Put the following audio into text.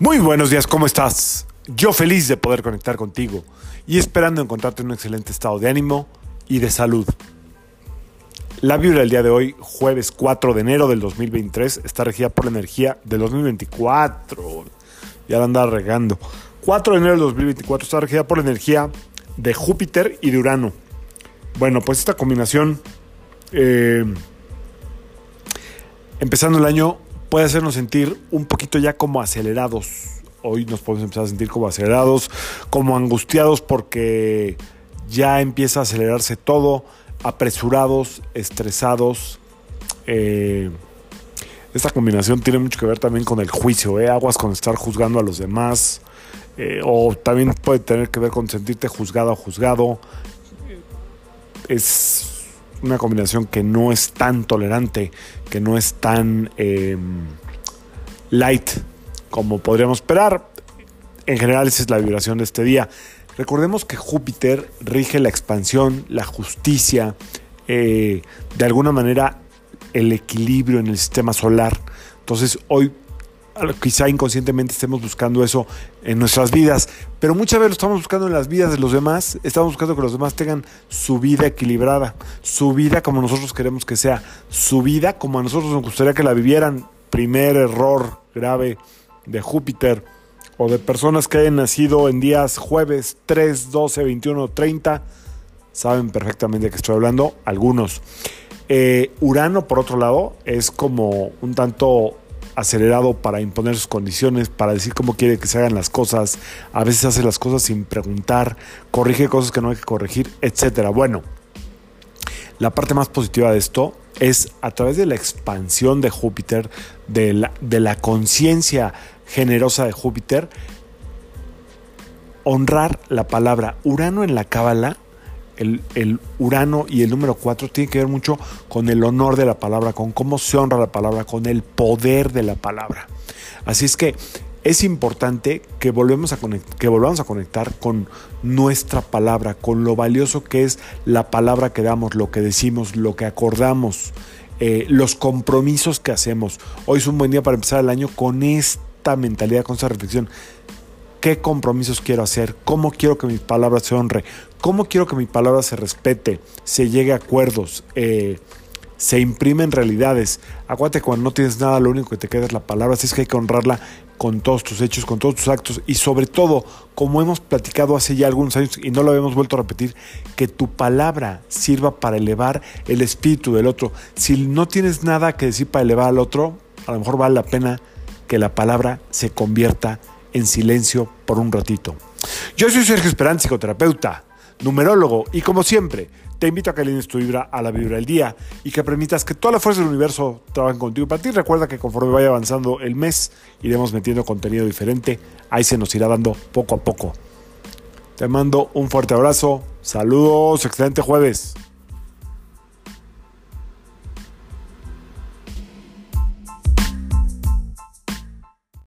Muy buenos días, ¿cómo estás? Yo feliz de poder conectar contigo y esperando encontrarte en un excelente estado de ánimo y de salud. La vibra del día de hoy, jueves 4 de enero del 2023, está regida por la energía del 2024. Ya la andaba regando. 4 de enero del 2024 está regida por la energía de Júpiter y de Urano. Bueno, pues esta combinación, eh, empezando el año, puede hacernos sentir un poquito ya como acelerados. Hoy nos podemos empezar a sentir como acelerados, como angustiados porque ya empieza a acelerarse todo, apresurados, estresados. Eh, esta combinación tiene mucho que ver también con el juicio, ¿eh? aguas con estar juzgando a los demás, eh, o también puede tener que ver con sentirte juzgado o juzgado. Es una combinación que no es tan tolerante, que no es tan em, light como podríamos esperar. En general esa es la vibración de este día. Recordemos que Júpiter rige la expansión, la justicia, eh, de alguna manera el equilibrio en el sistema solar. Entonces hoy quizá inconscientemente estemos buscando eso en nuestras vidas, pero muchas veces lo estamos buscando en las vidas de los demás, estamos buscando que los demás tengan su vida equilibrada, su vida como nosotros queremos que sea, su vida como a nosotros nos gustaría que la vivieran. Primer error grave de Júpiter o de personas que hayan nacido en días jueves 3, 12, 21, 30, saben perfectamente de qué estoy hablando, algunos. Eh, Urano, por otro lado, es como un tanto acelerado para imponer sus condiciones, para decir cómo quiere que se hagan las cosas, a veces hace las cosas sin preguntar, corrige cosas que no hay que corregir, etcétera. Bueno, la parte más positiva de esto es a través de la expansión de Júpiter, de la, de la conciencia generosa de Júpiter, honrar la palabra Urano en la Cábala el, Urano y el número 4 tiene que ver mucho con el honor de la palabra, con cómo se honra la palabra, con el poder de la palabra. Así es que es importante que, a que volvamos a conectar con nuestra palabra, con lo valioso que es la palabra que damos, lo que decimos, lo que acordamos, eh, los compromisos que hacemos. Hoy es un buen día para empezar el año con esta mentalidad, con esta reflexión qué compromisos quiero hacer, cómo quiero que mi palabra se honre, cómo quiero que mi palabra se respete, se llegue a acuerdos, eh, se imprimen realidades. Acuérdate cuando no tienes nada, lo único que te queda es la palabra, así es que hay que honrarla con todos tus hechos, con todos tus actos y sobre todo, como hemos platicado hace ya algunos años y no lo habíamos vuelto a repetir, que tu palabra sirva para elevar el espíritu del otro. Si no tienes nada que decir para elevar al otro, a lo mejor vale la pena que la palabra se convierta en silencio por un ratito. Yo soy Sergio Esperanza, psicoterapeuta, numerólogo, y como siempre, te invito a que alines tu vibra a la vibra del día y que permitas que toda la fuerza del universo trabaje contigo. Para ti, recuerda que conforme vaya avanzando el mes, iremos metiendo contenido diferente. Ahí se nos irá dando poco a poco. Te mando un fuerte abrazo. Saludos, excelente jueves.